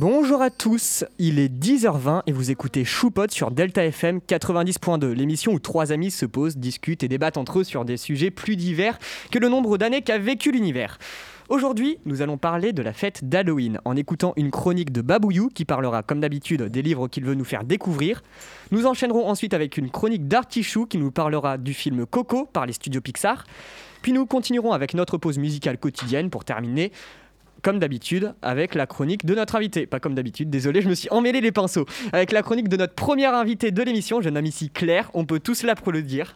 Bonjour à tous, il est 10h20 et vous écoutez Choupot sur Delta FM 90.2, l'émission où trois amis se posent, discutent et débattent entre eux sur des sujets plus divers que le nombre d'années qu'a vécu l'univers. Aujourd'hui, nous allons parler de la fête d'Halloween en écoutant une chronique de Babouyou qui parlera comme d'habitude des livres qu'il veut nous faire découvrir. Nous enchaînerons ensuite avec une chronique d'Artichou qui nous parlera du film Coco par les studios Pixar. Puis nous continuerons avec notre pause musicale quotidienne pour terminer comme d'habitude, avec la chronique de notre invité. Pas comme d'habitude, désolé, je me suis emmêlé les pinceaux. Avec la chronique de notre première invitée de l'émission, je nomme ici Claire. On peut tous l'applaudir.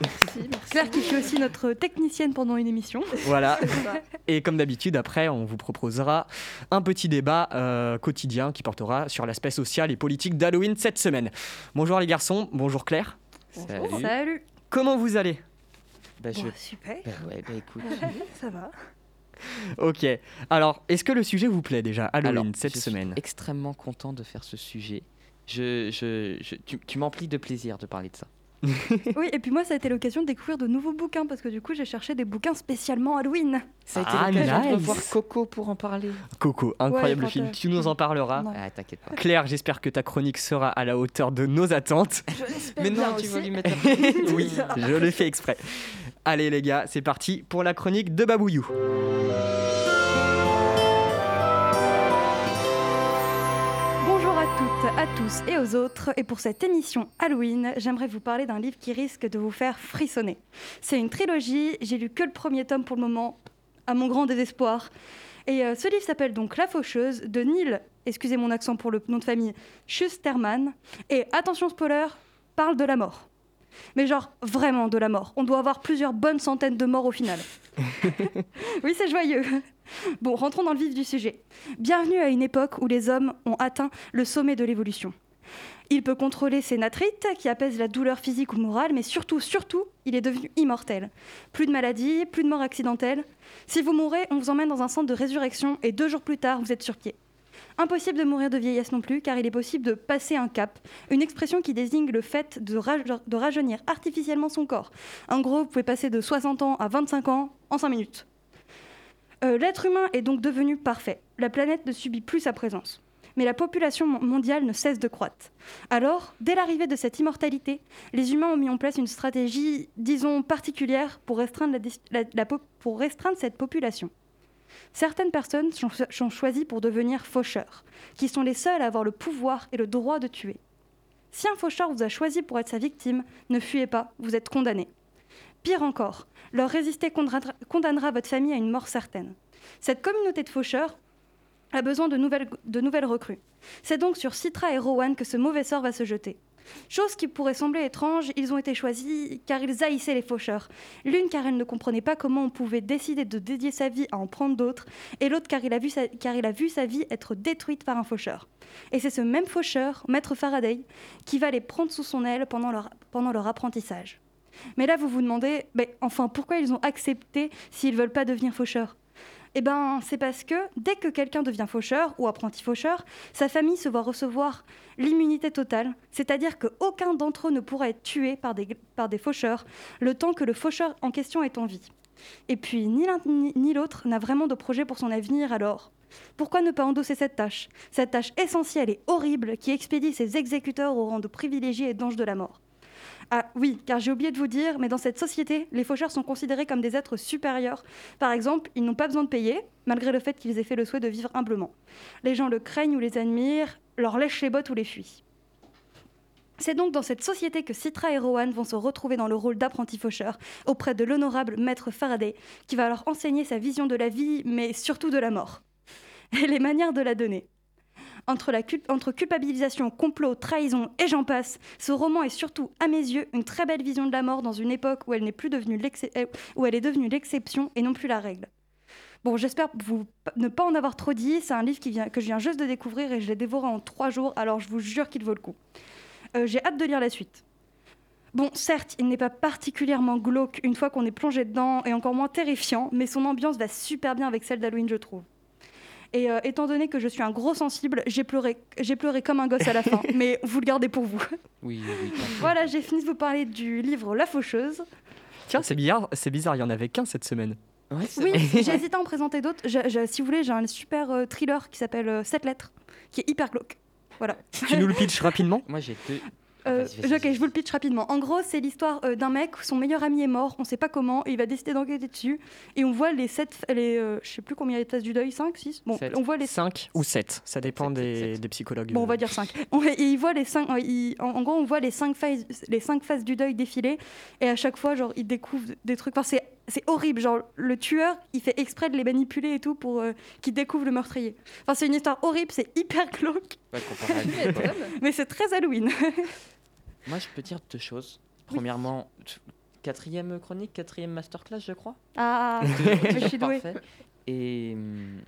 Merci, Claire qui fut aussi notre technicienne pendant une émission. Voilà. Et comme d'habitude, après, on vous proposera un petit débat euh, quotidien qui portera sur l'aspect social et politique d'Halloween cette semaine. Bonjour les garçons, bonjour Claire. Salut. Salut. Comment vous allez? Bah, je... Super. Bah, ouais, bah, écoute. Ça va. Ok. Alors, est-ce que le sujet vous plaît déjà, Halloween, cette semaine Je suis extrêmement content de faire ce sujet. Je, je, tu, tu m'emplis de plaisir de parler de ça. oui, et puis moi, ça a été l'occasion de découvrir de nouveaux bouquins parce que du coup, j'ai cherché des bouquins spécialement Halloween. Ça a été ah, l'occasion de voir Coco pour en parler. Coco, incroyable film. Tu nous en parleras. Ah, t'inquiète pas. Claire, j'espère que ta chronique sera à la hauteur de nos attentes. Mais non, tu vas lui mettre. oui, je le fais exprès. Allez les gars, c'est parti pour la chronique de Babouyou. à tous et aux autres. Et pour cette émission Halloween, j'aimerais vous parler d'un livre qui risque de vous faire frissonner. C'est une trilogie, j'ai lu que le premier tome pour le moment, à mon grand désespoir. Et euh, ce livre s'appelle donc La Faucheuse de Neil, excusez mon accent pour le nom de famille, Schusterman. Et attention spoiler, parle de la mort. Mais genre vraiment de la mort. On doit avoir plusieurs bonnes centaines de morts au final. oui, c'est joyeux. Bon, rentrons dans le vif du sujet. Bienvenue à une époque où les hommes ont atteint le sommet de l'évolution. Il peut contrôler ses natrites qui apaisent la douleur physique ou morale, mais surtout, surtout, il est devenu immortel. Plus de maladies, plus de morts accidentelles. Si vous mourrez, on vous emmène dans un centre de résurrection et deux jours plus tard, vous êtes sur pied. Impossible de mourir de vieillesse non plus, car il est possible de passer un cap, une expression qui désigne le fait de, rajeunir artificiellement son corps. En gros, vous pouvez passer de 60 ans à 25 ans en 5 minutes. Euh, l'être humain est donc devenu parfait. La planète ne subit plus sa présence. Mais la population mondiale ne cesse de croître. Alors, dès l'arrivée de cette immortalité, les humains ont mis en place une stratégie, disons, particulière pour restreindre cette population. Certaines personnes sont choisies pour devenir faucheurs, qui sont les seuls à avoir le pouvoir et le droit de tuer. Si un faucheur vous a choisi pour être sa victime, ne fuyez pas, vous êtes condamné. Pire encore, leur résister condamnera votre famille à une mort certaine. Cette communauté de faucheurs a besoin de nouvelles, de nouvelles recrues. C'est donc sur Citra et Rowan que ce mauvais sort va se jeter. Chose qui pourrait sembler étrange, ils ont été choisis car ils haïssaient les faucheurs. L'une car elle ne comprenait pas comment on pouvait décider de dédier sa vie à en prendre d'autres, et l'autre car, il a vu sa, car il a vu sa vie être détruite par un faucheur. Et c'est ce même faucheur, Maître Faraday, qui va les prendre sous son aile pendant leur, pendant leur apprentissage. Mais là, vous vous demandez, enfin, pourquoi ils ont accepté s'ils ne veulent pas devenir faucheurs? Eh ben, c'est parce que dès que quelqu'un devient faucheur ou apprenti faucheur, sa famille se voit recevoir l'immunité totale, c'est-à-dire qu'aucun d'entre eux ne pourra être tué par des, par des faucheurs le temps que le faucheur en question est en vie. Et puis, ni l'un ni l'autre n'a vraiment de projet pour son avenir, alors pourquoi ne pas endosser cette tâche? Cette tâche essentielle et horrible qui expédie ses exécuteurs au rang de privilégiés et d'anges de la mort. Ah oui, car j'ai oublié de vous dire, mais dans cette société, les faucheurs sont considérés comme des êtres supérieurs. Par exemple, ils n'ont pas besoin de payer, malgré le fait qu'ils aient fait le souhait de vivre humblement. Les gens le craignent ou les admirent, leur lèchent les bottes ou les fuient. C'est donc dans cette société que Citra et Rowan vont se retrouver dans le rôle d'apprenti faucheur auprès de l'honorable maître Faraday, qui va leur enseigner sa vision de la vie, mais surtout de la mort, et les manières de la donner. Entre, culpabilisation, complot, trahison et j'en passe, ce roman est surtout, à mes yeux, une très belle vision de la mort dans une époque où elle, n'est plus devenue euh, où elle est devenue l'exception et non plus la règle. Bon, j'espère ne pas en avoir trop dit. C'est un livre que je viens juste de découvrir et je l'ai dévoré en trois jours, alors je vous jure qu'il vaut le coup. Euh, j'ai hâte de lire la suite. Bon, certes, il n'est pas particulièrement glauque une fois qu'on est plongé dedans et encore moins terrifiant, mais son ambiance va super bien avec celle d'Halloween, je trouve. Et euh, étant donné que je suis un gros sensible, j'ai pleuré, j'ai pleuré comme un gosse à la fin. mais vous le gardez pour vous. Oui, oui. voilà, j'ai fini de vous parler du livre La Faucheuse. Tiens, c'est bizarre, c'est bizarre, il y en avait qu'un cette semaine. Ouais, Oui, hésité à en présenter d'autres. Si vous voulez, j'ai un super euh, thriller qui s'appelle 7 lettres, qui est hyper glauque. Voilà. Tu nous le pitches rapidement? Moi, j'ai deux. Euh, ok, je vous le pitch rapidement. En gros, c'est l'histoire euh, d'un mec, son meilleur ami est mort, on sait pas comment, et il va décider d'enquêter dessus. Et on voit les 7, les, euh, je sais plus combien il y a de phases du deuil, 5, 6 Bon, Sept. on voit les 5 ou 7, ça dépend Sept, des, sept. des psychologues. Bon, on va dire 5. et il voit les 5 en, en gros, on voit les 5 phases, les cinq phases du deuil défiler et à chaque fois genre il découvre des trucs enfin, c'est c'est horrible, genre le tueur, il fait exprès de les manipuler et tout pour euh, qu'ils découvrent le meurtrier. Enfin, c'est une histoire horrible, c'est hyper glauque, comparé à mais c'est très Halloween. Moi, je peux dire deux choses. Oui. Premièrement, quatrième chronique, quatrième masterclass, je crois. Ah, je suis douée. parfait. Et, hum,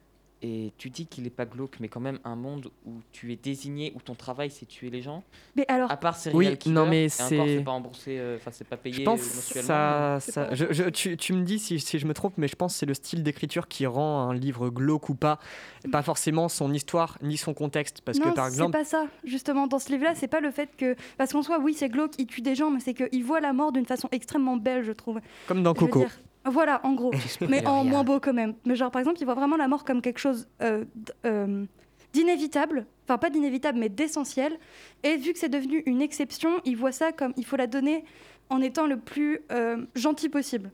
et tu dis qu'il est pas glauque, mais quand même un monde où tu es désigné, où ton travail c'est tuer les gens? Mais alors, À part serial Oui, killer, non, mais c'est- c'est pas remboursé, euh, enfin c'est pas payé Je pense euh, mensuellement. ça, C'est ça pas- je, je- tu, tu me dis si, si je me trompe, mais je pense que c'est le style d'écriture qui rend un livre glauque ou pas, et pas forcément son histoire ni son contexte, parce non, que par c'est exemple, pas ça. Justement, dans ce livre-là, c'est pas le fait que. Parce qu'en soi, oui, c'est glauque, il tue des gens, mais c'est qu'il voit la mort d'une façon extrêmement belle, je trouve. comme dans Je veux Coco, dire, Voilà, en gros. mais en moins beau quand même. Mais genre, par exemple, il voit vraiment la mort comme quelque chose euh, euh, d'inévitable. Enfin, pas d'inévitable, mais d'essentiel. Et vu que c'est devenu une exception, il voit ça comme il faut la donner en étant le plus euh, gentil possible.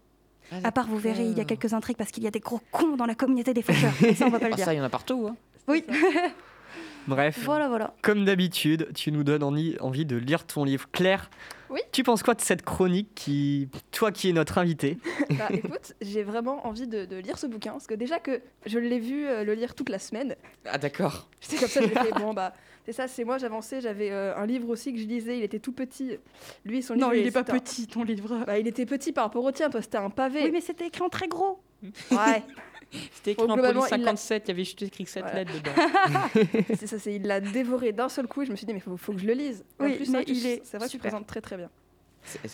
Ah, À part, vous verrez, il y a quelques intrigues parce qu'il y a des gros cons dans la communauté des faucheurs. Mais ça, on va pas le Ah, dire. ça, il y en a partout. Hein. Oui, bref, voilà, voilà. comme d'habitude, tu nous donnes envie, envie de lire ton livre. Claire, Oui. tu penses quoi de cette chronique qui, toi qui es notre invité, Bah écoute, j'ai vraiment envie de, de lire ce bouquin parce que déjà que je l'ai vu euh, le lire toute la semaine, Ah d'accord. j'étais comme ça, j'ai fait bon bah c'est ça, c'est moi j'avançais, j'avais euh, un livre aussi que je lisais, il était tout petit. Lui son livre Non, il est pas un- petit, ton livre. Bah il était petit par rapport au tien, toi c'était un pavé. Oui, mais c'était écrit en très gros. Ouais, C'était écrit Bon, en globalement, police il l'a- 57, il y avait juste écrit 7 Voilà. lettres dedans. c'est ça, c'est il l'a dévoré d'un seul coup et je me suis dit mais faut, faut que je le lise. Et en Oui, plus, mais vrai que il tu- est c'est vrai que tu présentes très très bien.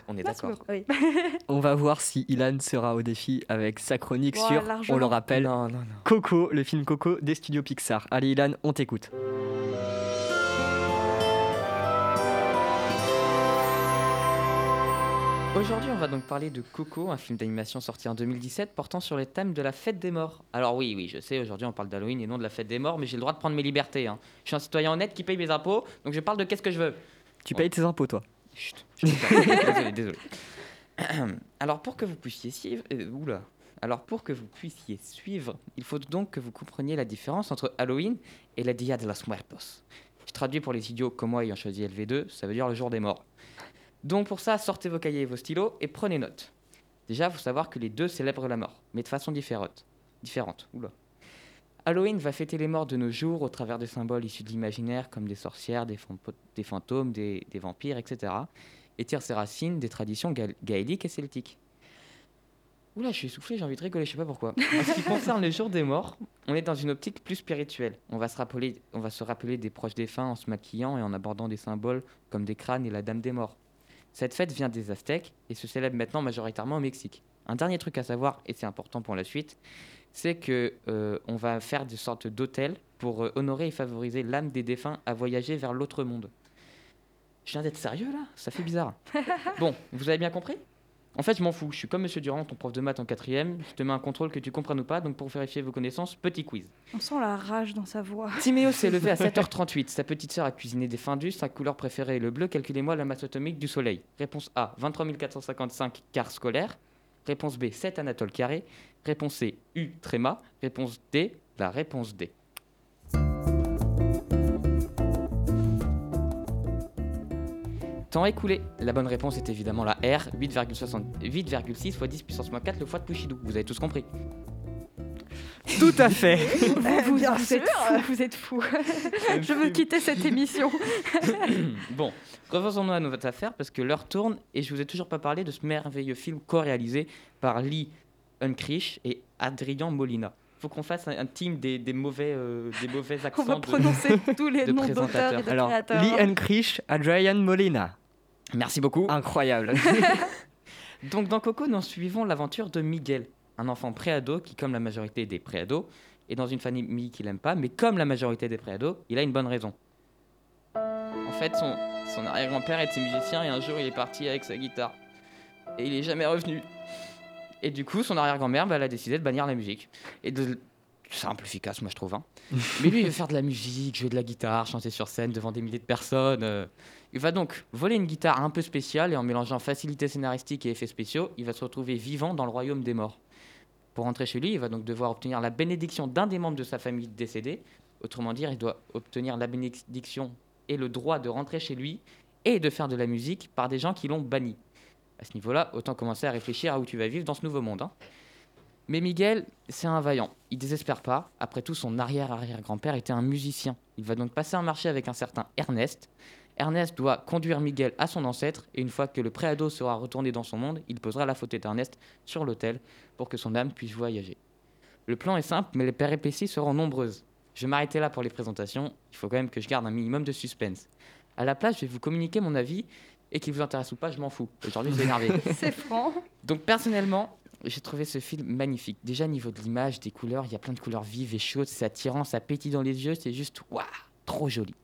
On est d'accord. Oui. On va voir si Ilan sera au défi avec sa chronique sur, on le rappelle, Non, non, non. Coco, le film Coco des studios Pixar. Allez Ilan, on t'écoute. Aujourd'hui, on va donc parler de Coco, un film d'animation sorti en 2017 portant sur les thèmes de la fête des morts. Alors oui, oui, je sais, aujourd'hui on parle d'Halloween et non de la fête des morts, mais j'ai le droit de prendre mes libertés. hein. Je suis un citoyen honnête qui paye mes impôts, donc je parle de qu'est-ce que je veux. Tu payes tes impôts toi? Chut, je pas. désolé, désolé. Alors pour que vous puissiez suivre, euh, oula. Alors pour que vous puissiez suivre, il faut donc que vous compreniez la différence entre Halloween et la Dia de los Muertos. Je traduis pour les idiots comme moi ayant choisi LV2, ça veut dire le jour des morts. Donc pour ça, sortez vos cahiers et vos stylos et prenez note. Déjà, il faut savoir que les deux célèbrent la mort, mais de façon différente. différente. Oula. Halloween va fêter les morts de nos jours au travers de symboles issus de l'imaginaire comme des sorcières, des, fantômes, des, vampires, etc. Et tire ses racines des traditions gaé- gaéliques et celtiques. Oula, je suis essoufflé, j'ai envie de rigoler, je sais pas pourquoi. En ce qui concerne le jour des morts, on est dans une optique plus spirituelle. On va se rappeler, on va se rappeler des proches défunts en se maquillant et en abordant des symboles comme des crânes et la dame des morts. Cette fête vient des Aztèques et se célèbre maintenant majoritairement au Mexique. Un dernier truc à savoir, et c'est important pour la suite, c'est que euh, on va faire des sortes d'hôtels pour euh, honorer et favoriser l'âme des défunts à voyager vers l'autre monde. Je viens d'être sérieux là? Ça fait bizarre. bon, vous avez bien compris? En fait, je m'en fous. Je suis comme Monsieur Durand, ton prof de maths en quatrième. Je te mets un contrôle que tu comprennes ou pas. Donc pour vérifier vos connaissances, petit quiz. On sent la rage dans sa voix. Timéo s'est levé à 7h38. Sa petite sœur a cuisiné des findus. Sa couleur préférée est le bleu. Calculez-moi la masse atomique du Soleil. Réponse A 23 455 quarts scolaires. Réponse B 7 Anatole carré. Réponse C U tréma. Réponse D la réponse D. Temps écoulé. La bonne réponse est évidemment la R, 8,60 8,6 fois 10 puissance moins 4 le fois de Pouchidou. Vous avez tous compris. Tout à fait. Vous, vous- bien vous êtes fous, vous êtes fous. Je veux quitter cette émission. bon, revenons-nous à notre affaire parce que l'heure tourne et je vous ai toujours pas parlé de ce merveilleux film co-réalisé par Lee Unkrich et Adrien Molina. Faut qu'on fasse un, un team des, des mauvais, euh, des mauvais On accents. va de- prononcer tous les de noms d'auteurs et présentateurs. de Alors, créateurs. Lee Unkrich, Adrian Molina. Merci beaucoup. Incroyable. Donc dans Coco, nous suivons l'aventure de Miguel, un enfant préado qui, comme la majorité des préados, est dans une famille qu'il n'aime pas, mais comme la majorité des préados, il a une bonne raison. En fait, son, son arrière-grand-père était musicien et un jour il est parti avec sa guitare. Et il est jamais revenu. Et du coup, son arrière-grand-mère, bah, elle a décidé de bannir la musique. Et de... Simple, efficace, moi je trouve. hein. Mais lui, il veut faire de la musique, jouer de la guitare, chanter sur scène devant des milliers de personnes. euh. Il va donc voler une guitare un peu spéciale et en mélangeant facilité scénaristique et effets spéciaux, il va se retrouver vivant dans le royaume des morts. Pour rentrer chez lui, il va donc devoir obtenir la bénédiction d'un des membres de sa famille décédée. Autrement dire, il doit obtenir la bénédiction et le droit de rentrer chez lui et de faire de la musique par des gens qui l'ont banni. À ce niveau-là, autant commencer à réfléchir à où tu vas vivre dans ce nouveau monde. hein. Mais Miguel, c'est un vaillant. Il désespère pas. Après tout, son arrière-arrière-grand-père était un musicien. Il va donc passer un marché avec un certain Ernest. Ernest doit conduire Miguel à son ancêtre, et une fois que le préado sera retourné dans son monde, il posera la faute d'Ernest sur l'autel pour que son âme puisse voyager. Le plan est simple, mais les péripéties seront nombreuses. Je vais m'arrêter là pour les présentations. Il faut quand même que je garde un minimum de suspense. À la place, je vais vous communiquer mon avis, et qu'il vous intéresse ou pas, je m'en fous. Aujourd'hui, je vais énervé. C'est franc. Donc personnellement, j'ai trouvé ce film magnifique. Déjà au niveau de l'image, des couleurs, il y a plein de couleurs vives et chaudes, c'est attirant, ça pétille dans les yeux, c'est juste waouh, trop joli.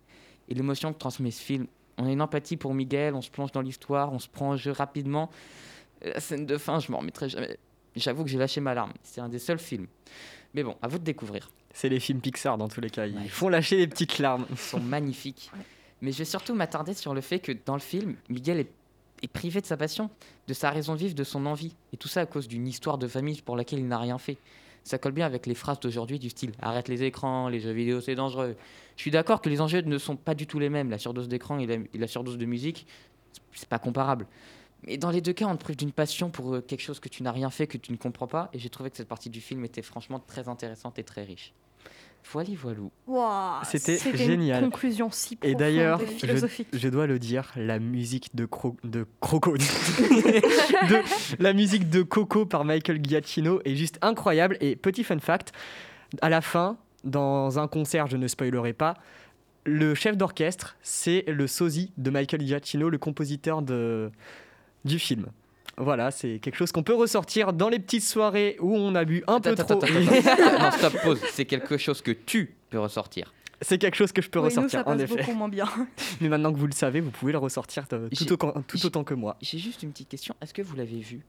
Et l'émotion que transmet ce film, on a une empathie pour Miguel, on se plonge dans l'histoire, on se prend en jeu rapidement. La scène de fin, je m'en remettrai jamais. J'avoue que j'ai lâché ma larme. C'est un des seuls films. Mais bon, à vous de découvrir. C'est les films Pixar dans tous les cas. Ils Ouais. font lâcher des petites larmes. Ils sont magnifiques. Mais je vais surtout m'attarder sur le fait que dans le film, Miguel est, privé de sa passion, de sa raison de vivre, de son envie. Et tout ça à cause d'une histoire de famille pour laquelle il n'a rien fait. Ça colle bien avec les phrases d'aujourd'hui du style arrête les écrans, les jeux vidéo c'est dangereux. Je suis d'accord que les enjeux ne sont pas du tout les mêmes. La surdose d'écran et la, et la surdose de musique, c'est pas comparable. Mais dans les deux cas, on te prive d'une passion pour euh, quelque chose que tu n'as rien fait, que tu ne comprends pas. Et j'ai trouvé que cette partie du film était franchement très intéressante et très riche. Voilà, voilou. C'était une génial. conclusion si Et profonde d'ailleurs, et je, philosophique. je dois le dire, la musique de, Cro de Croco, de- la musique de Coco par Michael Giacchino est juste incroyable. Et petit fun fact, à la fin, dans un concert, je ne spoilerai pas, le chef d'orchestre, c'est le sosie de Michael Giacchino, le compositeur de, du film. Voilà, c'est quelque chose qu'on peut ressortir dans les petites soirées où on a bu un peu Attends, trop. attends, non, stop, pause. C'est quelque chose que tu peux ressortir. C'est quelque chose que je peux Oui, nous, ressortir, ça en passe effet. beaucoup moins bien. Mais maintenant que vous le savez, vous pouvez le ressortir tout, autant- tout autant que moi. J'ai juste une petite question. Est-ce que vous l'avez vu?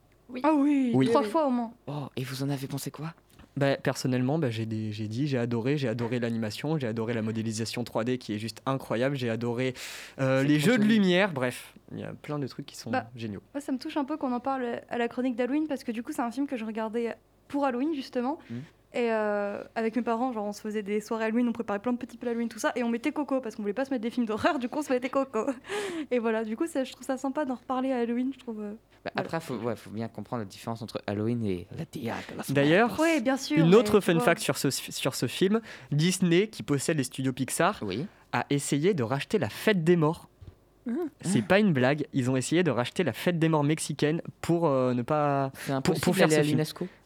Ah oui, Oui. trois Oui. fois au moins. Oh, et vous en avez pensé quoi? Bah, personnellement, bah, j'ai des- j'ai dit, j'ai adoré, j'ai adoré l'animation, j'ai adoré la modélisation 3D qui est juste incroyable, j'ai adoré euh, les jeux de lumière, bref, il y a plein de trucs qui sont Bah, géniaux. Moi, ça me touche un peu qu'on en parle à la chronique d'Halloween parce que du coup, c'est un film que je regardais pour Halloween justement. Mhm. Et euh, avec mes parents, genre, on se faisait des soirées Halloween, on préparait plein de petits plats Halloween, tout ça, et on mettait Coco parce qu'on voulait pas se mettre des films d'horreur, du coup, on se mettait Coco. Et voilà, du coup, je trouve ça sympa d'en reparler à Halloween, je trouve. euh. Bah, Voilà. Après, faut, ouais, faut bien comprendre la différence entre Halloween et la théâtre. D'ailleurs, Oui, bien sûr. une autre fun vois. fact sur ce, sur ce film, Disney, qui possède les studios Pixar, Oui. a essayé de racheter la fête des morts. C'est pas une blague, ils ont essayé de racheter la fête des morts mexicaine pour euh, ne pas... Impossible pour faire ce à film.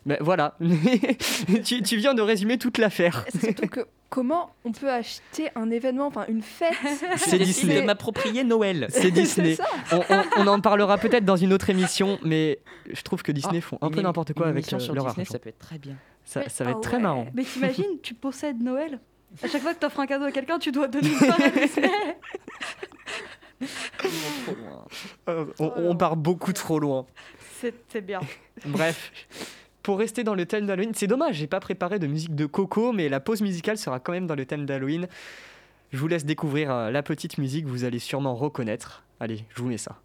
Mais voilà, tu, tu viens de résumer toute l'affaire. Surtout que comment on peut acheter un événement, enfin une fête C'est Disney. de m'approprier Noël. C'est Disney. on, on- on en parlera peut-être dans une autre émission, mais je trouve que Disney Ah, font un peu n'importe quoi une avec euh, sur leur Disney, argent. ça peut être très bien. Ça, Mais- ça va être ah très ouais. marrant. Mais t'imagines, tu possèdes Noël À chaque fois que tu offres un cadeau à quelqu'un, tu dois donner une part à Disney. Euh, on, Oh on part beaucoup trop loin. C'est bien. Bref. Pour rester dans le thème d'Halloween, c'est dommage, j'ai pas préparé de musique de Coco, mais la pause musicale sera quand même dans le thème d'Halloween. Je vous laisse découvrir euh, la petite musique, vous allez sûrement reconnaître. Allez, je vous mets ça.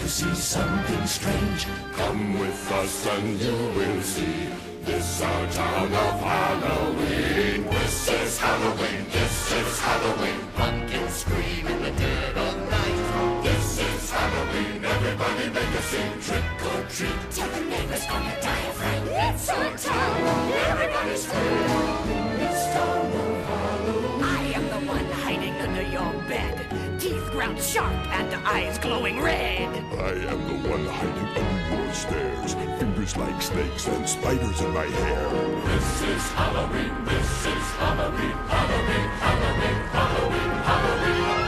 To see something strange? Come with us and you will see. This our town of Halloween. This is Halloween. This is Halloween. Pumpkins scream in the dead of night. This is Halloween. Everybody make a scene. Trick or treat. Tell the neighbors die of rain. It's our town. Everybody scream. This town Teeth sharp and eyes glowing red. I am the one hiding under your stairs. Fingers like snakes and spiders in my hair. This is Halloween. This is Halloween. Halloween. Halloween. Halloween. Halloween.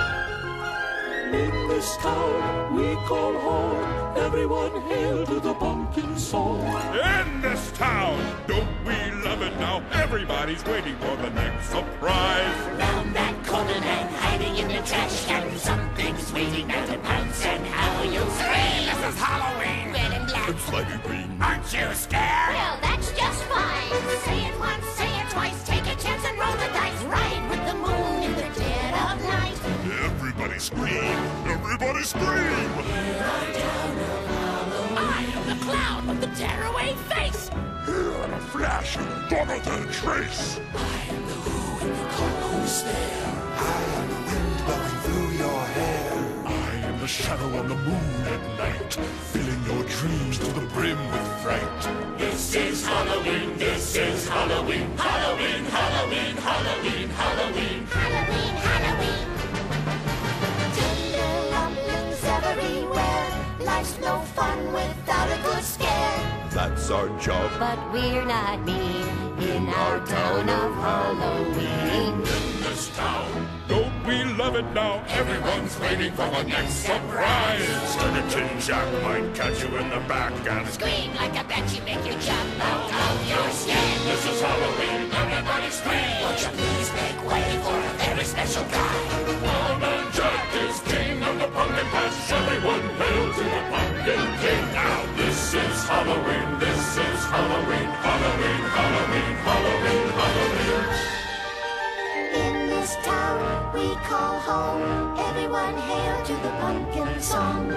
In this town we call home. Everyone hail to the pumpkin song. In this town, don't we love it now? Everybody's waiting for the next surprise. Round that corner and hiding in the trash can. Something's waiting now to pounce and how you scream. This is Halloween. Red and black. It's slightly green. Aren't you scared? Well, that's just fine. Say it once, say it twice, take a chance and roll the dice. Ride with the moon in the dead of night. Everybody scream! Everybody scream! I am the clown with the tearaway face. Here in a flash, gone without a trace. I am the shadow on the moon at night, filling your dreams to the brim with fright. This is Halloween, this is Halloween. Halloween, Halloween, Halloween, Halloween. Halloween, Halloween. Tender lumpions everywhere. Life's no fun without a good scare. That's our job. But we're not mean in our town of Halloween. This town, don't we love it now? Everyone's waiting for the next surprise. Skeleton Jack might catch you in the back and Scream like a banshee, make you jump out of your skin. This is Halloween, everybody scream. Won't you please make way for a very special guy? Lawman Jack is king of the pumpkin patch. Everyone hail to the pumpkin king. Now this is Halloween, this is Halloween, Halloween, Halloween, Halloween, Halloween. This town we call home, everyone hail to the pumpkin song.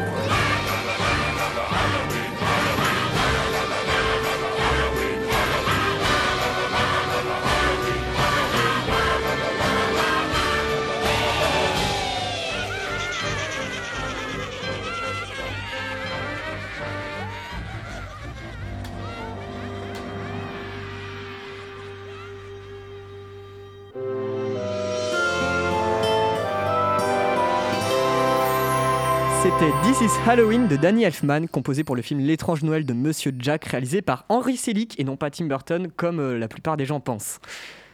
C'était This is Halloween de Danny Elfman, composé pour le film L'étrange Noël de Monsieur Jack, réalisé par Henry Selick et non pas Tim Burton, comme euh, la plupart des gens pensent.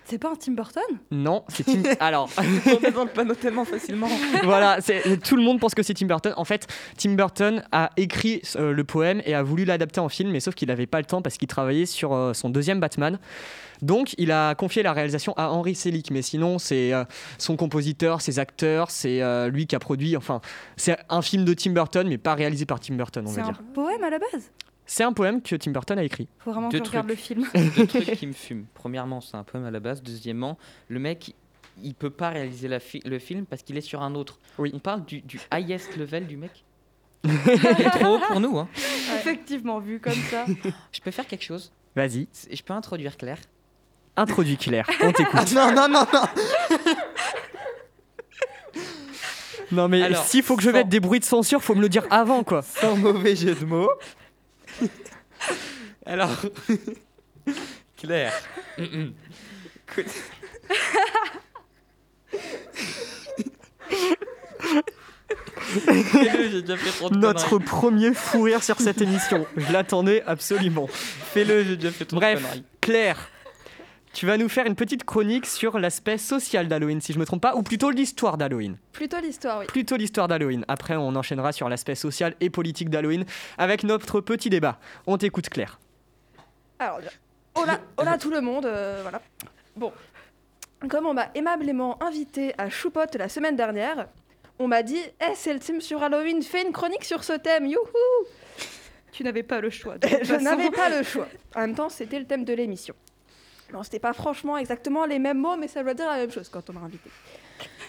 C'est pas un Tim Burton? Non, c'est Tim. Alors, On ne pas nos tellement facilement. voilà, c'est- tout le monde pense que c'est Tim Burton. En fait, Tim Burton a écrit euh, le poème et a voulu l'adapter en film, mais sauf qu'il n'avait pas le temps parce qu'il travaillait sur euh, son deuxième Batman. Donc, il a confié la réalisation à Henry Selick, mais sinon, c'est euh, son compositeur, ses acteurs, c'est euh, lui qui a produit. Enfin, c'est un film de Tim Burton, mais pas réalisé par Tim Burton, on C'est va un dire. poème à la base? C'est un poème que Tim Burton a écrit. Faut vraiment Deux que je regarde le film. Deux trucs qui me fument. Premièrement, c'est un poème à la base. Deuxièmement, le mec, il peut pas réaliser la fi- le film parce qu'il est sur un autre. Oui. On parle du, du highest level du mec? il est trop haut pour nous. Hein. Effectivement, vu comme ça. Je peux faire quelque chose? Vas-y, Je peux introduire Claire? introduis Claire, on t'écoute. non, non, non, non. non, mais s'il faut que je sans- mette des bruits de censure, faut me le dire avant, quoi. Sans mauvais jeu de mots. Alors, Claire. Écoute. Fais-le, j'ai déjà fait trop de Notre conneries. premier fou rire sur cette émission. Je l'attendais absolument. Fais-le, j'ai déjà fait trop de Bref, conneries. Claire, tu vas nous faire une petite chronique sur l'aspect social d'Halloween, si je me trompe pas, ou plutôt l'histoire d'Halloween. Plutôt l'histoire, oui. Plutôt l'histoire d'Halloween. Après, on enchaînera sur l'aspect social et politique d'Halloween avec notre petit débat. On t'écoute, Claire. Alors, hola, hola tout le monde, euh, voilà. Bon, comme on m'a aimablement invité à Choupote la semaine dernière, on m'a dit Eh, c'est le thème sur Halloween, fais une chronique sur ce thème, youhou Tu n'avais pas le choix. de toute Je façon. n'avais pas le choix. En même temps, c'était le thème de l'émission. Non, c'était pas franchement exactement les mêmes mots, mais ça veut dire la même chose quand on m'a invité.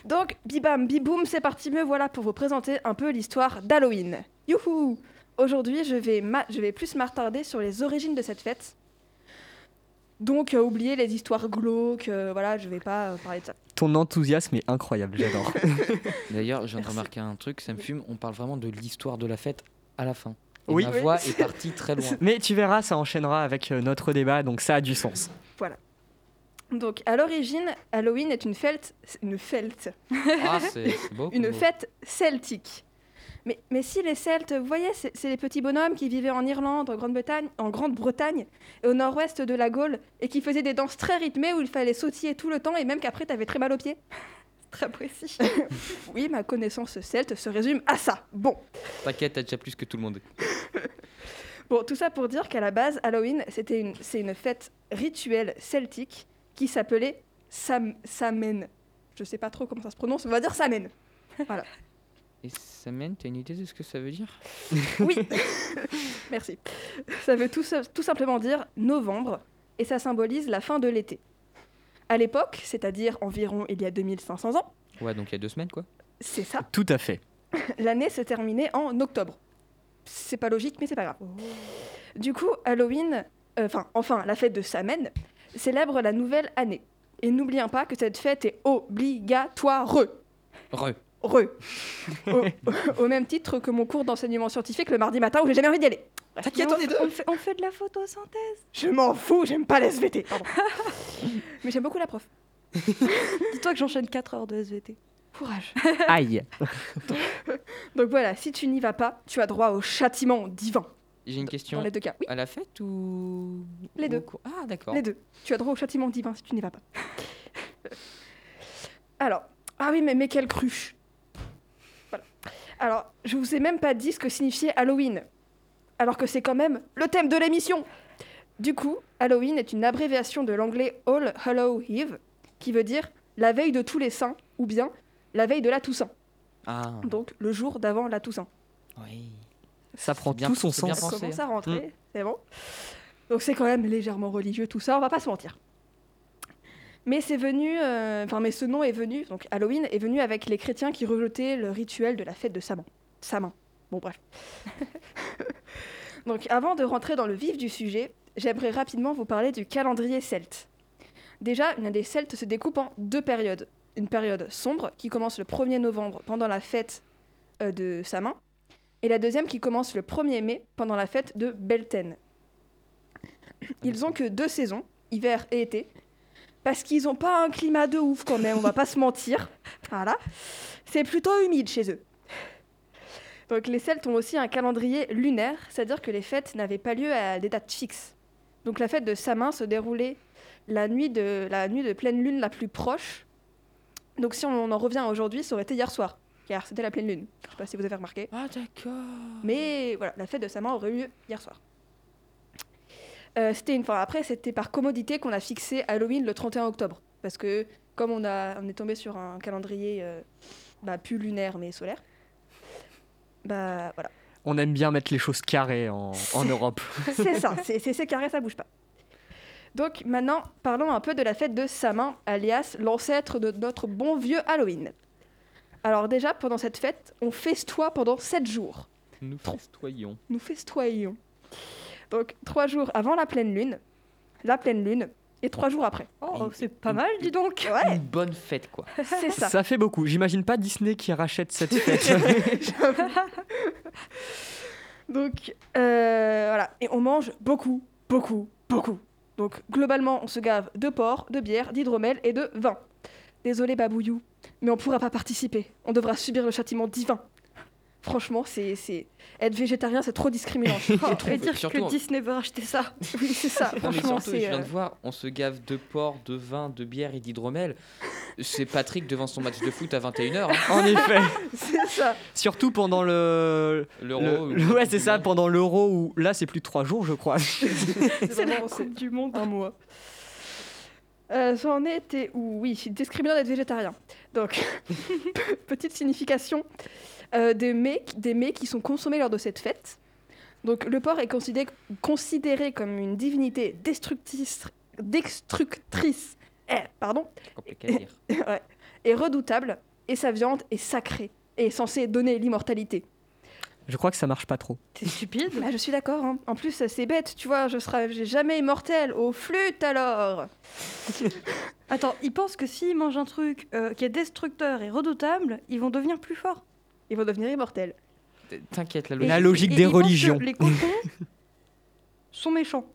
Donc, bibam, biboum, c'est parti, me voilà pour vous présenter un peu l'histoire d'Halloween. Youhou Aujourd'hui, je vais, je vais plus m'attarder sur les origines de cette fête. Donc, euh, oubliez les histoires glauques, euh, voilà, je vais pas euh, parler de ça. Ton enthousiasme est incroyable, j'adore. D'ailleurs, je viens de Merci. remarquer un truc, ça me fume. On parle vraiment de l'histoire de la fête à la fin. Et Oui. ma Oui. voix est partie très loin. Mais tu verras, ça enchaînera avec euh, notre débat, donc ça a du sens. Donc, à l'origine, Halloween est une fête, une fête, Ah, c'est c'est beau. une fête celtique. Mais, mais si les Celtes, vous voyez, c'est les petits bonhommes qui vivaient en Irlande, en Grande-Bretagne, en Grande-Bretagne et au nord-ouest de la Gaule et qui faisaient des danses très rythmées où il fallait sautiller tout le temps et même qu'après t'avais très mal aux pieds. Très précis. Oui, ma connaissance celte se résume à ça. Bon, T'inquiète, t'as déjà plus que tout le monde. bon tout ça pour dire qu'à la base, Halloween, c'était une, c'est une fête rituelle celtique qui s'appelait Sam, Samen. Je sais pas trop comment ça se prononce, on va dire Samen. Et Samen, t'as une idée de ce que ça veut dire? Oui, merci. Ça veut tout, tout simplement dire novembre et ça symbolise la fin de l'été. À l'époque, c'est-à-dire environ il y a 2500 ans, Ouais, donc il y a deux semaines, quoi. c'est ça, Tout à fait. l'année se terminait en octobre. C'est pas logique, mais c'est pas grave. Du coup, Halloween, euh, enfin, enfin, la fête de Samen, célèbre la nouvelle année. Et n'oublions pas que cette fête est obligatoire. Re. Re. au, au même titre que mon cours d'enseignement scientifique le mardi matin où j'ai jamais envie d'y aller. T'inquiète, Mais on est deux. on, fait, on fait de la photosynthèse. Je m'en fous, j'aime pas la SVT. Pardon. Mais j'aime beaucoup la prof. Dis-toi que j'enchaîne 4 heures de SVT. Courage. Aïe. Donc voilà, si tu n'y vas pas, tu as droit au châtiment divin. J'ai une Dans question. les deux cas. Oui, À la fête ou Les deux. au cours Ah, d'accord. les deux. Tu as droit au châtiment divin si tu n'y vas pas. Alors, ah oui, mais, mais quelle cruche. Voilà. Alors, je vous ai même pas dit ce que signifiait Halloween. Alors que c'est quand même le thème de l'émission. Du coup, Halloween est une abréviation de l'anglais All Hallow Eve, qui veut dire la veille de tous les saints, ou bien la veille de la Toussaint. Ah, Donc le jour d'avant la Toussaint. oui. Ça prend bien- tout son sens. Ça commence hein. à rentrer, c'est bon. Donc c'est quand même légèrement religieux tout ça, on va pas se mentir. Mais c'est venu, euh, enfin mais ce nom est venu, donc Halloween est venu avec les chrétiens qui rejetaient le rituel de la fête de Saman. Saman. Bon bref. donc avant de rentrer dans le vif du sujet, j'aimerais rapidement vous parler du calendrier celte. Déjà, une des Celtes se découpe en deux périodes. Une période sombre qui commence le 1er novembre pendant la fête euh, de Samin, et la deuxième qui commence le 1er mai pendant la fête de Belten. Ils ont que deux saisons, hiver et été, parce qu'ils n'ont pas un climat de ouf quand même, on va pas se mentir. Voilà. C'est plutôt humide chez eux. Donc les Celtes ont aussi un calendrier lunaire, c'est-à-dire que les fêtes n'avaient pas lieu à des dates fixes. Donc la fête de Samin se déroulait la nuit de, la nuit de pleine lune la plus proche. Donc si on en revient aujourd'hui, ça aurait été hier soir, car c'était la pleine lune. Je sais pas si vous avez remarqué. Ah, d'accord. Mais voilà, la fête de Saman aurait eu lieu hier soir. Euh, c'était une fois après, c'était par commodité qu'on a fixé Halloween le 31 octobre. Parce que comme on, a, on est tombé sur un calendrier euh, bah, plus lunaire mais solaire, bah voilà. On aime bien mettre les choses carrées en, en Europe. C'est ça, c'est c'est- c'est carré, ça bouge pas. Donc maintenant, parlons un peu de la fête de Samin, alias l'ancêtre de notre bon vieux Halloween. Alors déjà, pendant cette fête, on festoie pendant 7 jours. Nous festoyons. nous festoyons. Donc, trois jours avant la pleine lune, la pleine lune, et trois jours après. Oh, c'est pas mal, dis donc. Ouais, Une bonne fête, quoi. c'est ça. Ça fait beaucoup. J'imagine pas Disney qui rachète cette fête. Donc, euh, voilà. Et on mange beaucoup, beaucoup, beaucoup. Donc, globalement, on se gave de porc, de bière, d'hydromel et de vin. Désolé, Babouillou, mais on pourra pas participer. On devra subir le châtiment divin. Franchement, c'est, c'est... être végétarien, c'est trop discriminant. je et dire Surtout- que Disney veut racheter ça. oui, c'est ça. Non, mais Franchement, surtout, je c'est. viens euh, de voir, on se gave de porc, de vin, de bière et d'hydromel. C'est Patrick devant son match de foot à 21h. en effet. c'est ça. Surtout pendant le. L'euro. le- ou- ouais, c'est ça, monde. pendant l'euro où là, c'est plus de trois jours, je crois. C'est la Coupe du Monde. un mois. Euh, j'en étais où? Oui, c'est discriminant d'être végétarien. Donc, petite signification euh, des, mets, des mets qui sont consommés lors de cette fête. Donc, le porc est considéré, considéré comme une divinité destructrice, destructrice eh, pardon, C'est compliqué à dire. ouais, et redoutable, et sa viande est sacrée et est censée donner l'immortalité. Je crois que ça marche pas trop. C'est stupide? Bah, je suis d'accord. hein. En plus, c'est bête, tu vois, je serai j'ai jamais immortel. Au flûte alors Attends, ils pensent que s'ils mangent un truc euh, qui est destructeur et redoutable, ils vont devenir plus forts. Ils vont devenir immortels. T'inquiète, la logique. La logique et des religions. Les cochons sont méchants.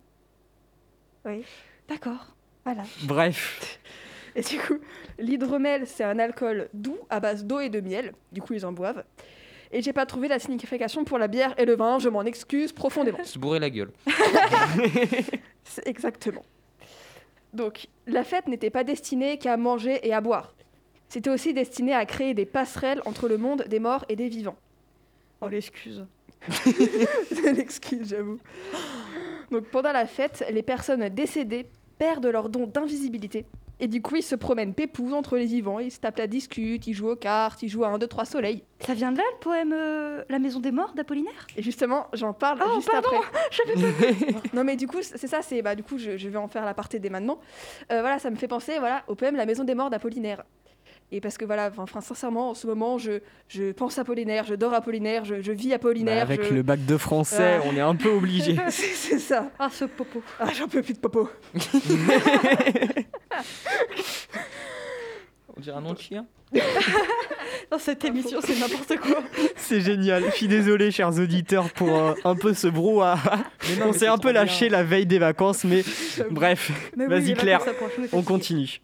Oui. D'accord. Voilà. Bref. Et du coup, l'hydromel, c'est un alcool doux à base d'eau et de miel. Du coup, ils en boivent. Et j'ai pas trouvé la signification pour la bière et le vin, je m'en excuse profondément. Se bourrer la gueule. Exactement. Donc, la fête n'était pas destinée qu'à manger et à boire. C'était aussi destiné à créer des passerelles entre le monde des morts et des vivants. Oh, l'excuse. C'est l'excuse, j'avoue. Donc pendant la fête, les personnes décédées perdent leur don d'invisibilité. Et du coup, ils se promènent pépouze entre les vivants, ils se tapent la discute, ils jouent aux cartes, ils jouent à 1, 2, 3 soleil. Ça vient de là le poème euh, La maison des morts d'Apollinaire? Et justement, j'en parle Oh, juste pardon, après. non mais du coup, c'est ça, c'est bah du coup, je, je vais en faire la partie dès maintenant. Euh, voilà, ça me fait penser voilà au poème La maison des morts d'Apollinaire. Et parce que voilà, enfin, sincèrement, en ce moment, je, je pense à Apollinaire, je dors Apollinaire, je, je vis Bah, Apollinaire. avec je- le bac de français, Ouais. on est un peu obligé. c'est ça. Ah, ce popo. Ah, j'en peux plus de popo. On dirait un nom de chien. Dans cette émission, c'est n'importe quoi. C'est génial. Je suis désolé, chers auditeurs, pour euh, un peu ce brouhaha. Mais non, On s'est un peu bien. lâché la veille des vacances, mais bref, Vas-y, Claire, on continue.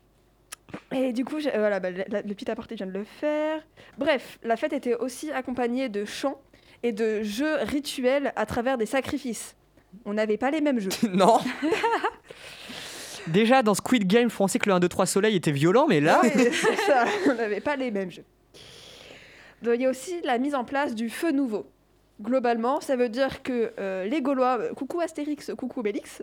Et du coup, j'ai- euh, voilà, bah, la- la- le petit aparté, je viens de le faire. Bref, la fête était aussi accompagnée de chants et de jeux rituels à travers des sacrifices. On n'avait pas les mêmes jeux. non. Déjà, dans Squid Game, je pensais que le 1, 2, 3 soleil était violent, mais là, Ouais, ça, on n'avait pas les mêmes jeux. Donc, il y a aussi la mise en place du feu nouveau. Globalement, ça veut dire que euh, les Gaulois, euh, coucou Astérix, coucou Obélix,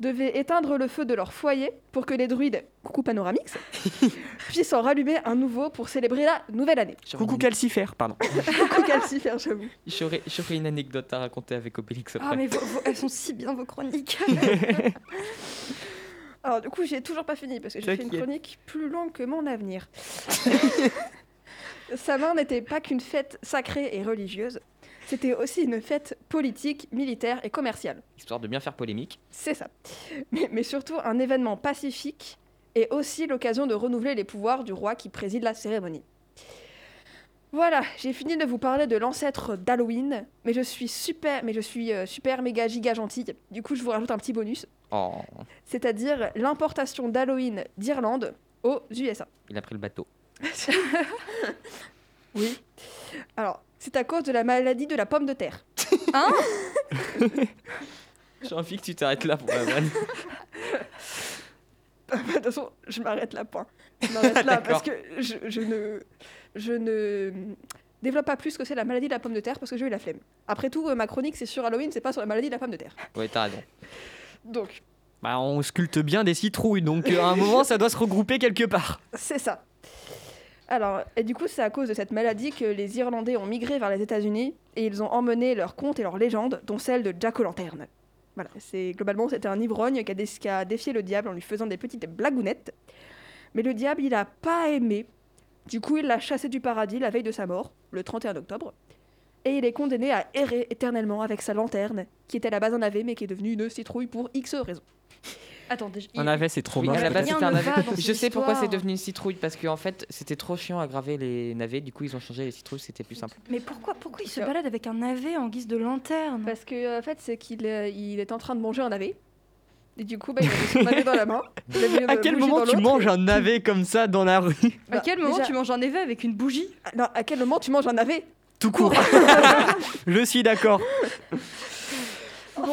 devaient éteindre le feu de leur foyer pour que les druides, coucou Panoramix, puissent en rallumer un nouveau pour célébrer la nouvelle année. Coucou une- calcifère, pardon. Coucou Calcifère, j'avoue. J'aurais j'aurais une anecdote à raconter avec Obélix après. Ah, mais vos- vos- elles sont si bien, vos chroniques. Alors du coup, j'ai toujours pas fini parce que j'ai fait une chronique plus longue que mon avenir. Saint-Marc n'était pas qu'une fête sacrée et religieuse, c'était aussi une fête politique, militaire et commerciale. Histoire de bien faire polémique. C'est ça. Mais, mais surtout un événement pacifique et aussi l'occasion de renouveler les pouvoirs du roi qui préside la cérémonie. Voilà, j'ai fini de vous parler de l'ancêtre d'Halloween, mais je suis super, mais je suis euh, super méga giga gentille. Du coup, je vous rajoute un petit bonus, Oh, c'est-à-dire l'importation d'Halloween d'Irlande aux USA. il a pris le bateau. Oui. Alors, c'est à cause de la maladie de la pomme de terre. J'ai envie que tu t'arrêtes là pour la vanne. De toute façon, je m'arrête là, point. Je m'arrête là parce que je, je ne, je ne développe pas plus que c'est la maladie de la pomme de terre parce que j'ai eu la flemme. Après tout, euh, ma chronique, c'est sur Halloween, c'est pas sur la maladie de la pomme de terre. Ouais, t'as raison. Donc, Bah, on sculpte bien des citrouilles, donc euh, à un moment, ça doit se regrouper quelque part. c'est ça. Alors, et du coup, c'est à cause de cette maladie que les Irlandais ont migré vers les États-Unis et ils ont emmené leurs contes et leurs légendes, dont celle de Jack O'Lantern. Voilà, c'est globalement c'était un ivrogne qui a, qui défié le diable en lui faisant des petites blagounettes. Mais le diable, il a pas aimé. Du coup, il l'a chassé du paradis la veille de sa mort, le 31 octobre. Et il est condamné à errer éternellement avec sa lanterne, qui était à la base un navet, mais qui est devenue une citrouille pour X raisons. Attendez, je- Un navet, c'est trop Oui, moche. à la base, rien c'était un ne navet. va dans Je sais pourquoi c'est devenu une citrouille parce qu'en fait c'était trop chiant à graver les navets. Du coup ils ont changé les citrouilles, c'était plus simple. Mais pourquoi, pourquoi il se Tiens. balade avec un navet en guise de lanterne? Parce que, en fait, c'est qu'il euh, il est en train de manger un navet. Et du coup, bah, il avait son navet dans la main. il avait une À quel moment dans tu l'autre. manges un navet comme ça dans la rue? À Bah, quel moment déjà- tu manges un navet avec une bougie? Ah, Non, à quel moment tu manges un navet? Tout court. Je suis d'accord.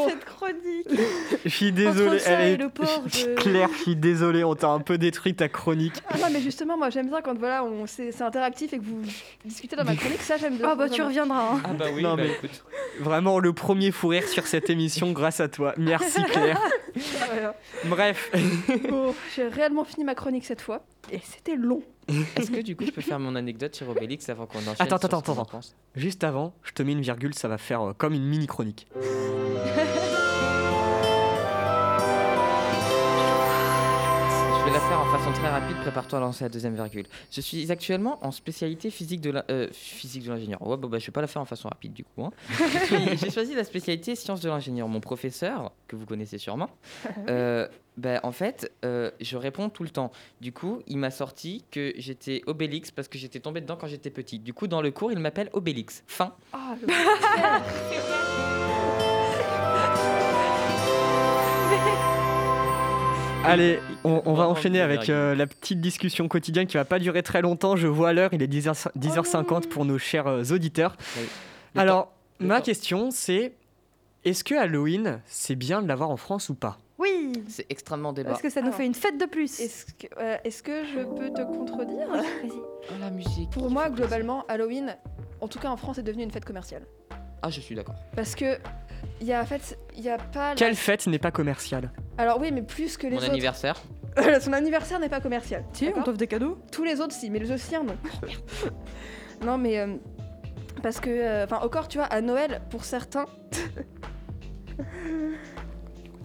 Cette chronique Je suis désolé. Entre ça Elle et est... le porc, je- Claire, je suis désolé, on t'a un peu détruit ta chronique. Ah non, mais justement, moi j'aime bien quand voilà, on, c'est, c'est interactif et que vous discutez dans ma chronique, ça j'aime bien. Ah bah tu reviendras. hein. Ah bah oui, Non, bah mais- écoute. Vraiment le premier fou rire sur cette émission grâce à toi. Merci Claire. Voilà. Bref. Bon, j'ai réellement fini ma chronique cette fois. Et c'était long. Est-ce que du coup je peux faire mon anecdote sur Obélix avant qu'on enchaîne Attends, attends, attends. pense Juste avant, je te mets une virgule, ça va faire euh, comme une mini chronique. Je vais la faire en très rapide, prépare-toi à lancer la deuxième virgule. Je suis actuellement en spécialité physique de la- euh, physique de l'ingénieur. Ouais, bon, bah, je vais pas la faire en façon rapide du coup. hein. J'ai choisi la spécialité sciences de l'ingénieur. Mon professeur, que vous connaissez sûrement, euh, bah, en fait, euh, je réponds tout le temps. Du coup, il m'a sorti que j'étais Obélix parce que j'étais tombé dedans quand j'étais petit. Du coup, dans le cours, il m'appelle Obélix. Fin. Ah, Allez, on, on va enchaîner avec euh, la petite discussion quotidienne qui va pas durer très longtemps. Je vois l'heure, il est 10h, 10h50 pour nos chers euh, auditeurs. Le Alors, ma question c'est est-ce que Halloween, c'est bien de l'avoir en France ou pas? Oui C'est extrêmement débat. Parce que ça nous Alors, fait une fête de plus. Est-ce que, euh, est-ce que je peux te contredire? Vas-y. Oh, la musique. Pour moi, globalement, Halloween, en tout cas en France, est devenu une fête commerciale. Ah, je suis d'accord. Parce que il y a en fait, il y a pas. la- Quelle fête n'est pas commerciale Alors oui, mais plus que les Mon autres. anniversaire. Son anniversaire n'est pas commercial. Si, on d'accord t'offre des cadeaux? Tous les autres, si, mais les autres siens, non. non, mais euh, parce que, euh, enfin, encore, tu vois, à Noël, pour certains.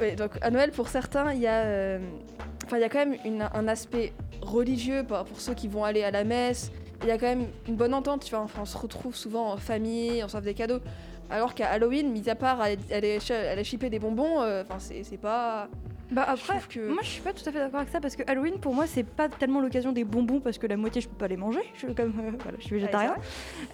oui, donc à Noël, pour certains, il y a, euh, enfin, il y a quand même une- un aspect religieux pour, pour ceux qui vont aller à la messe. Il y a quand même une bonne entente, tu vois. Enfin, on se retrouve souvent en famille, on s'offre des cadeaux. Alors qu'à Halloween, mis à part aller, aller, ch- aller chipper des bonbons, euh, enfin, c'est c'est pas. Bah Je après, que- moi je suis pas tout à fait d'accord avec ça parce que Halloween pour moi c'est pas tellement l'occasion des bonbons parce que la moitié je peux pas les manger, je suis comme euh, voilà, je suis végétarien.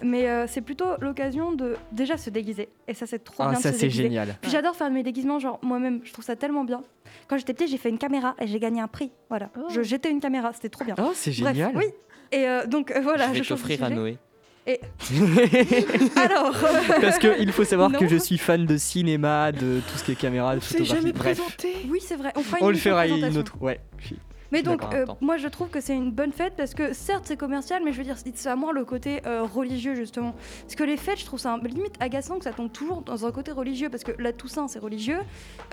Mais euh, c'est plutôt l'occasion de déjà se déguiser et ça c'est trop Ah, bien ça se c'est génial. Puis j'adore faire mes déguisements genre moi-même, je trouve ça tellement bien. Quand j'étais petite, j'ai fait une caméra et j'ai gagné un prix. Voilà, Oh. je j'étais une caméra, c'était trop bien. Oh, c'est Bref, génial. oui. Et euh, donc euh, voilà, je vais t'offrir à. Noé. Alors, euh, Parce qu'il faut savoir Non. que je suis fan de cinéma, de tout ce qui est caméra, de C'est photographie. jamais Bref, présenté. oui c'est vrai, on fera une on le fera une présentation. autre. Ouais. Mais donc, euh, moi je trouve que c'est une bonne fête parce que certes c'est commercial, mais je veux dire, c'est à moi le côté euh, religieux justement. Parce que les fêtes, je trouve ça un- limite agaçant que ça tombe toujours dans un côté religieux parce que la Toussaint c'est religieux,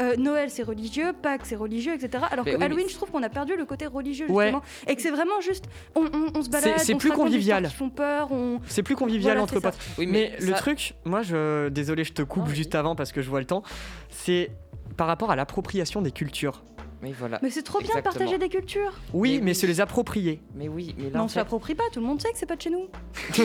euh, Noël c'est religieux, Pâques c'est religieux, etc. Alors Mais que oui, Halloween, je trouve qu'on a perdu le côté religieux Ouais. justement et que c'est vraiment juste, on, on- on se balade, c'est plus convivial. qui font peur, on. C'est plus convivial Voilà, entre potes. Oui, Mais, le ça- truc, moi, je, désolé, je te coupe Ah, oui. juste avant parce que je vois le temps. C'est par rapport à l'appropriation des cultures. Mais voilà. Mais c'est trop bien de Exactement. partager des cultures. Oui, Mais mais, oui. se les approprier. Mais oui, mais là. Mais en on se fait, l'approprie pas, tout le monde sait que c'est pas de chez nous.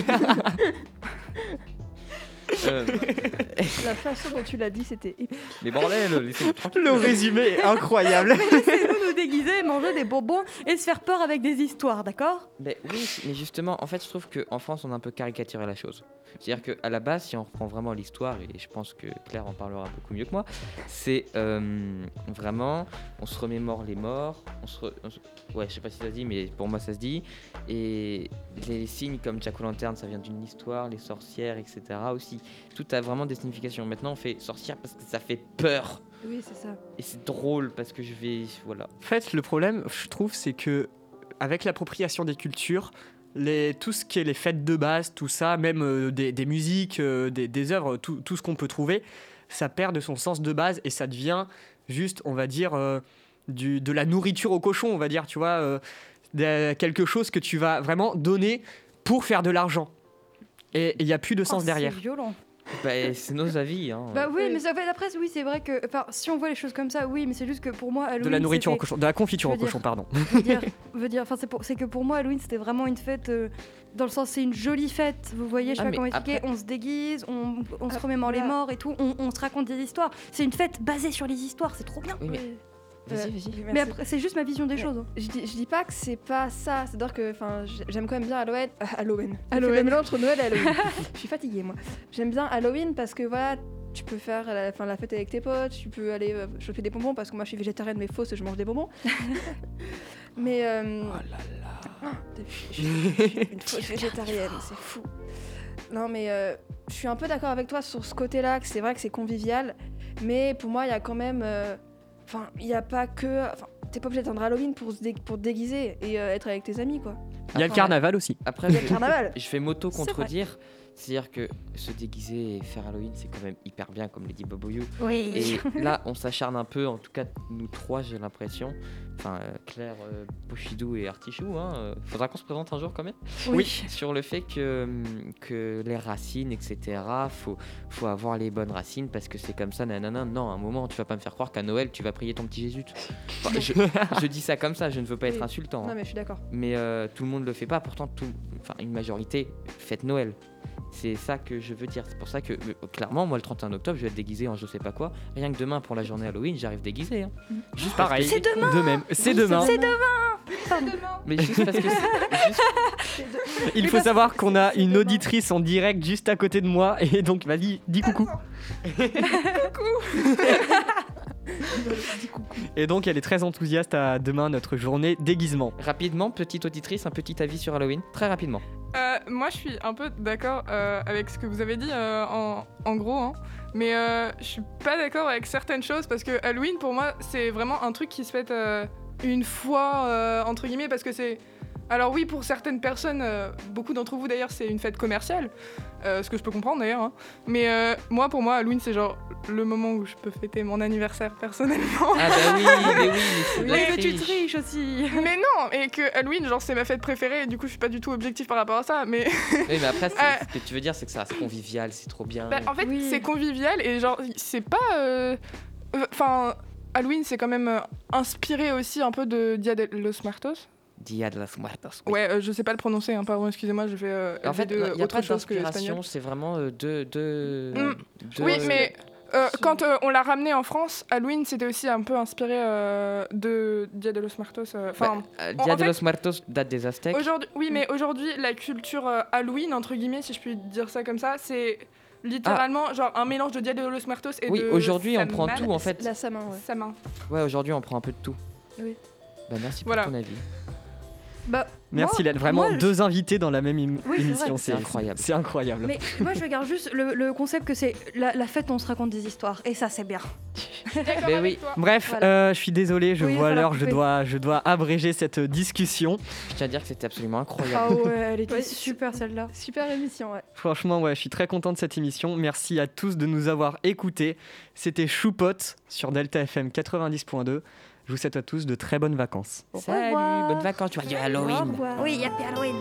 euh, La façon dont tu l'as dit, c'était épique. mais bordel, tranquille. Le résumé est incroyable. Laissez-nous nous déguiser, manger des bonbons et se faire peur avec des histoires, d'accord? Mais oui, mais justement, en fait, je trouve qu'en France, on a un peu caricaturé la chose. C'est-à-dire qu'à la base, si on reprend vraiment l'histoire, et je pense que Claire en parlera beaucoup mieux que moi, c'est euh, vraiment, on se remémore les morts, on se, re- on se- ouais, je sais pas si ça se dit, mais pour moi ça se dit, et les signes comme Jack O'Lantern, ça vient d'une histoire, les sorcières, etc. aussi. Tout a vraiment des significations. Maintenant, on fait sorcière parce que ça fait peur, Oui, c'est ça. et c'est drôle parce que je vais, voilà. En fait, le problème, je trouve, c'est que avec l'appropriation des cultures, les, tout ce qui est les fêtes de base, tout ça, même euh, des, des musiques, euh, des, des œuvres, tout, tout ce qu'on peut trouver, ça perd de son sens de base et ça devient juste, on va dire, euh, du, de la nourriture au cochon, on va dire, tu vois, de- quelque chose que tu vas vraiment donner pour faire de l'argent. Et il n'y a plus de sens Oh, derrière. C'est violent. Bah, c'est nos avis. Hein. Bah oui, mais ça fait après, oui, c'est vrai que. Enfin, si on voit les choses comme ça, oui, mais c'est juste que pour moi, Halloween. De la nourriture c'était- cochon, de la confiture veux dire- cochon, pardon. veut dire, veut dire, enfin, c'est pour- c'est que pour moi, Halloween, c'était vraiment une fête. euh, dans le sens, c'est une jolie fête. Vous voyez, je sais Ah, pas comment expliquer. après- On se déguise, on, on se Ah, remémore les là. morts et tout. On, on se raconte des histoires. C'est une fête basée sur les histoires. C'est trop bien. Oui, mais Euh. Mais après, c'est juste ma vision des choses. hein. Je dis, je dis pas que c'est pas ça, c'est-à-dire que enfin, j- j'aime quand même bien Halloween. euh, Halloween. Halloween. le mélange entre Noël et Halloween. je suis fatiguée moi. J'aime bien Halloween parce que voilà, tu peux faire la, enfin, la fête avec tes potes, tu peux aller euh, choper des bonbons parce que moi je suis végétarienne mais fausse, je mange des bonbons. mais euh, Oh là là. je suis- je suis une fausse végétarienne, c'est fou. Non mais euh, je suis un peu d'accord avec toi sur ce côté-là, que c'est vrai que c'est convivial, mais pour moi il y a quand même, euh, enfin il n'y a pas que, enfin t'es pas obligé d'attendre Halloween pour se dé- pour te déguiser et euh, être avec tes amis quoi. Il y a le carnaval aussi. Après, Il y a je- le carnaval. Je C'est vrai. contredire. C'est-à-dire que se déguiser et faire Halloween, c'est quand même hyper bien, comme l'a dit Boboyou. Oui. Et là, on s'acharne un peu, en tout cas nous trois, j'ai l'impression. Enfin, euh, Claire, euh, Bochidou et Artichou. Hein, euh, faudra qu'on se présente un jour quand même. Oui. Sur le fait que, hum, que les racines, etc., faut, faut avoir les bonnes racines parce que c'est comme ça, nanana. Non, à un moment, tu vas pas me faire croire qu'à Noël, tu vas prier ton petit Jésus. Enfin, je, je dis ça comme ça, je ne veux pas être insultant. Non hein. mais je suis d'accord. Mais euh, tout le monde le fait pas, pourtant tout, enfin une majorité fête Noël. C'est ça que je veux dire. C'est pour ça que euh, clairement, moi le 31 octobre, je vais être déguisé en je sais pas quoi. Rien que demain pour la journée Halloween, j'arrive déguisé. hein. Juste parce Pareil. C'est demain De même. C'est demain. C'est demain. Mais juste parce que Il faut savoir qu'on a une auditrice en direct juste à côté de moi et donc vas-y, dis coucou. Et donc, elle est très enthousiaste à demain, notre journée déguisement. Rapidement, petite auditrice, un petit avis sur Halloween. Très rapidement. Euh, moi, je suis un peu d'accord euh, avec ce que vous avez dit euh, en, en gros, hein. mais euh, je suis pas d'accord avec certaines choses parce que Halloween, pour moi, c'est vraiment un truc qui se fait euh, une fois, euh, entre guillemets, parce que c'est. Alors, oui, pour certaines personnes, euh, beaucoup d'entre vous d'ailleurs, c'est une fête commerciale, euh, ce que je peux comprendre d'ailleurs, hein. mais euh, moi, pour moi, Halloween, c'est genre le moment où je peux fêter mon anniversaire personnellement. Ah bah oui, mais oui, mais c'est de la Oui, mais tu triche. triches aussi. Mais non, et que Halloween, genre, c'est ma fête préférée, et du coup, je suis pas du tout objectif par rapport à ça, mais. Oui, mais après, c'est- ce que tu veux dire, c'est que ça reste convivial, c'est trop bien. Bah, en fait, Oui. c'est convivial et genre, c'est pas. euh, euh, Enfin, Halloween, c'est quand même euh, inspiré aussi un peu de Dia de los Muertos. Dia de los Muertos. oui. Ouais, euh, je sais pas le prononcer, hein, pardon, excusez-moi, j'ai fait euh, En fait, il n'y a autre pas chose que l'espagnol. d'inspiration, c'est vraiment euh, deux. deux, Mm. deux- Oui, mais euh, quand euh, on l'a ramené en France, Halloween, c'était aussi un peu inspiré euh, de Dia de los Muertos. euh, Enfin. Bah, euh, Dia en de fait- los Muertos date des Aztèques. Aujourd'hui, oui, mais aujourd'hui, la culture euh, Halloween, entre guillemets, si je puis dire ça comme ça, c'est littéralement genre un mélange de Dia de los Muertos et Oui, de. aujourd'hui, on prend tout en fait. La Samin, ouais. Samhain. Ouais, aujourd'hui, on prend un peu de tout. Oui. Bah, merci Voilà. pour ton avis. Bah, Merci, moi- Hélène. Vraiment, moi, je- deux invités dans la même im- Oui, c'est émission. C'est incroyable. C'est incroyable. Mais moi, je garde juste le, le concept que c'est la, la fête, on se raconte des histoires. Et ça, c'est bien. Mais avec oui. toi. Bref, Voilà. euh, je suis désolé, je Oui, vois l'heure, je dois, je dois abréger cette discussion. Je tiens à dire que c'était absolument Ah incroyable. ouais, elle était Ouais, super celle-là. Super émission, ouais. Franchement, ouais, je suis très content de cette émission. Merci à tous de nous avoir écoutés. C'était Choupot sur Delta FM 90.2. Je vous souhaite à tous de très bonnes vacances. Salut, bonnes vacances. Tu vas dire Halloween. Oui, happy Halloween.